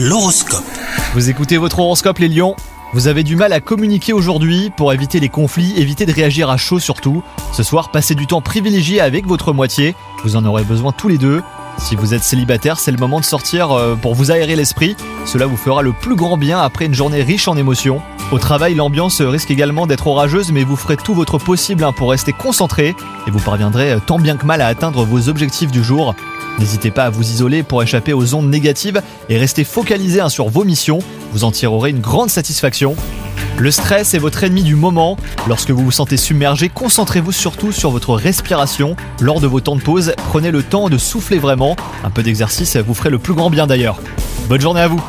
L'horoscope. Vous écoutez votre horoscope les lions Vous avez du mal à communiquer aujourd'hui pour éviter les conflits, évitez de réagir à chaud surtout. Ce soir, passez du temps privilégié avec votre moitié, vous en aurez besoin tous les deux. Si vous êtes célibataire, c'est le moment de sortir euh, pour vous aérer l'esprit. Cela vous fera le plus grand bien après une journée riche en émotions. Au travail, l'ambiance risque également d'être orageuse, mais vous ferez tout votre possible hein, pour rester concentré et vous parviendrez euh, tant bien que mal à atteindre vos objectifs du jour. N'hésitez pas à vous isoler pour échapper aux ondes négatives et rester focalisé hein, sur vos missions, vous en tirerez une grande satisfaction. Le stress est votre ennemi du moment. Lorsque vous vous sentez submergé, concentrez-vous surtout sur votre respiration. Lors de vos temps de pause, prenez le temps de souffler vraiment. Un peu d'exercice vous ferait le plus grand bien d'ailleurs. Bonne journée à vous